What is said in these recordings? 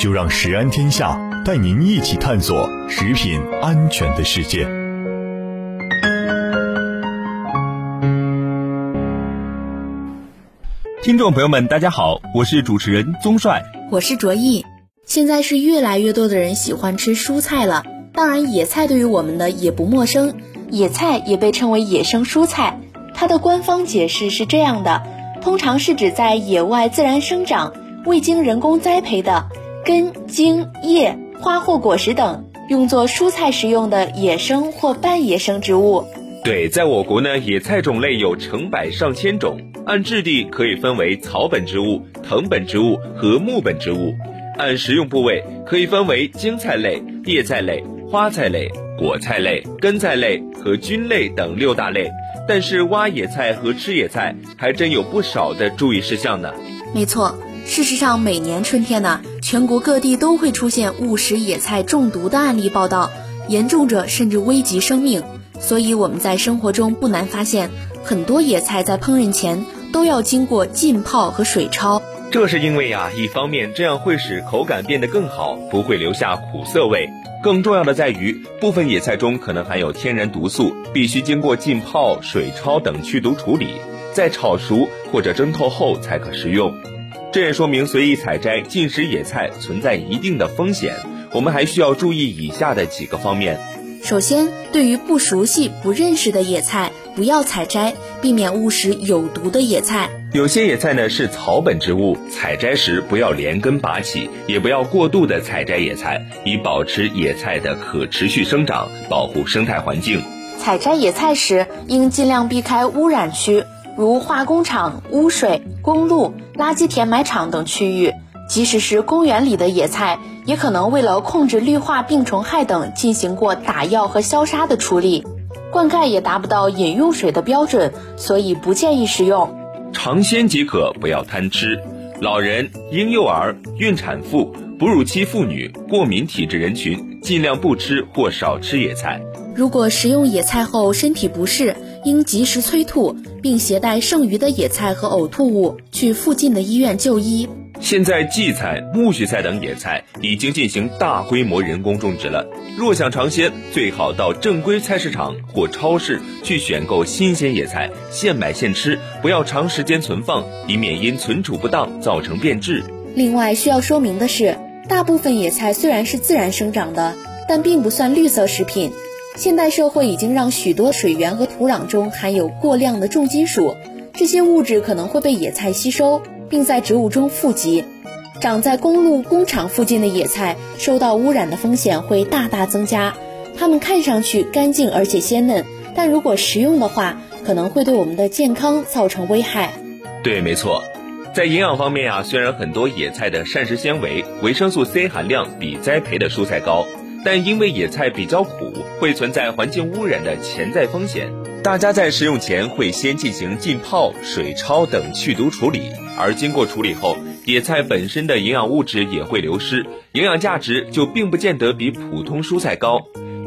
就让食安天下带您一起探索食品安全的世界。听众朋友们，大家好，我是主持人宗帅，我是卓毅。现在是越来越多的人喜欢吃蔬菜了，当然野菜对于我们的也不陌生。野菜也被称为野生蔬菜，它的官方解释是这样的：通常是指在野外自然生长、未经人工栽培的根、茎、叶、花或果实等，用作蔬菜食用的野生或半野生植物。对，在我国呢，野菜种类有成百上千种，按质地可以分为草本植物、藤本植物和木本植物；按食用部位可以分为茎菜类、叶菜类、花菜类。果菜类、根菜类和菌类等六大类，但是挖野菜和吃野菜还真有不少的注意事项呢。没错，事实上每年春天呢，全国各地都会出现误食野菜中毒的案例报道，严重者甚至危及生命。所以我们在生活中不难发现，很多野菜在烹饪前都要经过浸泡和水焯。这是因为呀，一方面这样会使口感变得更好，不会留下苦涩味。更重要的在于，部分野菜中可能含有天然毒素，必须经过浸泡、水焯等去毒处理，在炒熟或者蒸透后才可食用。这也说明随意采摘、进食野菜存在一定的风险。我们还需要注意以下的几个方面。首先，对于不熟悉、不认识的野菜，不要采摘，避免误食有毒的野菜。有些野菜呢是草本植物，采摘时不要连根拔起，也不要过度的采摘野菜，以保持野菜的可持续生长，保护生态环境。采摘野菜时应尽量避开污染区，如化工厂、污水、公路、垃圾填埋场等区域。即使是公园里的野菜，也可能为了控制绿化、病虫害等进行过打药和消杀的处理，灌溉也达不到饮用水的标准，所以不建议食用。尝鲜即可，不要贪吃。老人、婴幼儿、孕产妇、哺乳期妇女、过敏体质人群尽量不吃或少吃野菜。如果食用野菜后身体不适，应及时催吐，并携带剩余的野菜和呕吐物去附近的医院就医。现在荠菜、苜蓿菜等野菜已经进行大规模人工种植了。若想尝鲜，最好到正规菜市场或超市去选购新鲜野菜，现买现吃，不要长时间存放，以免因存储不当造成变质。另外需要说明的是，大部分野菜虽然是自然生长的，但并不算绿色食品。现代社会已经让许多水源和土壤中含有过量的重金属，这些物质可能会被野菜吸收。并在植物中富集，长在公路、工厂附近的野菜受到污染的风险会大大增加。它们看上去干净而且鲜嫩，但如果食用的话，可能会对我们的健康造成危害。对，没错，在营养方面啊，虽然很多野菜的膳食纤维、维生素 C 含量比栽培的蔬菜高，但因为野菜比较苦，会存在环境污染的潜在风险。大家在食用前会先进行浸泡、水焯等去毒处理。而经过处理后，野菜本身的营养物质也会流失，营养价值就并不见得比普通蔬菜高。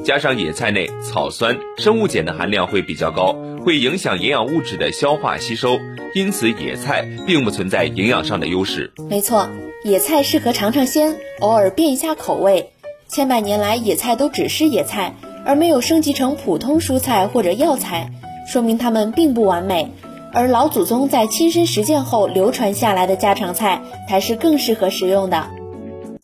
加上野菜内草酸、生物碱的含量会比较高，会影响营养物质的消化吸收，因此野菜并不存在营养上的优势。没错，野菜适合尝尝鲜，偶尔变一下口味。千百年来，野菜都只是野菜，而没有升级成普通蔬菜或者药材，说明它们并不完美。而老祖宗在亲身实践后流传下来的家常菜，才是更适合食用的。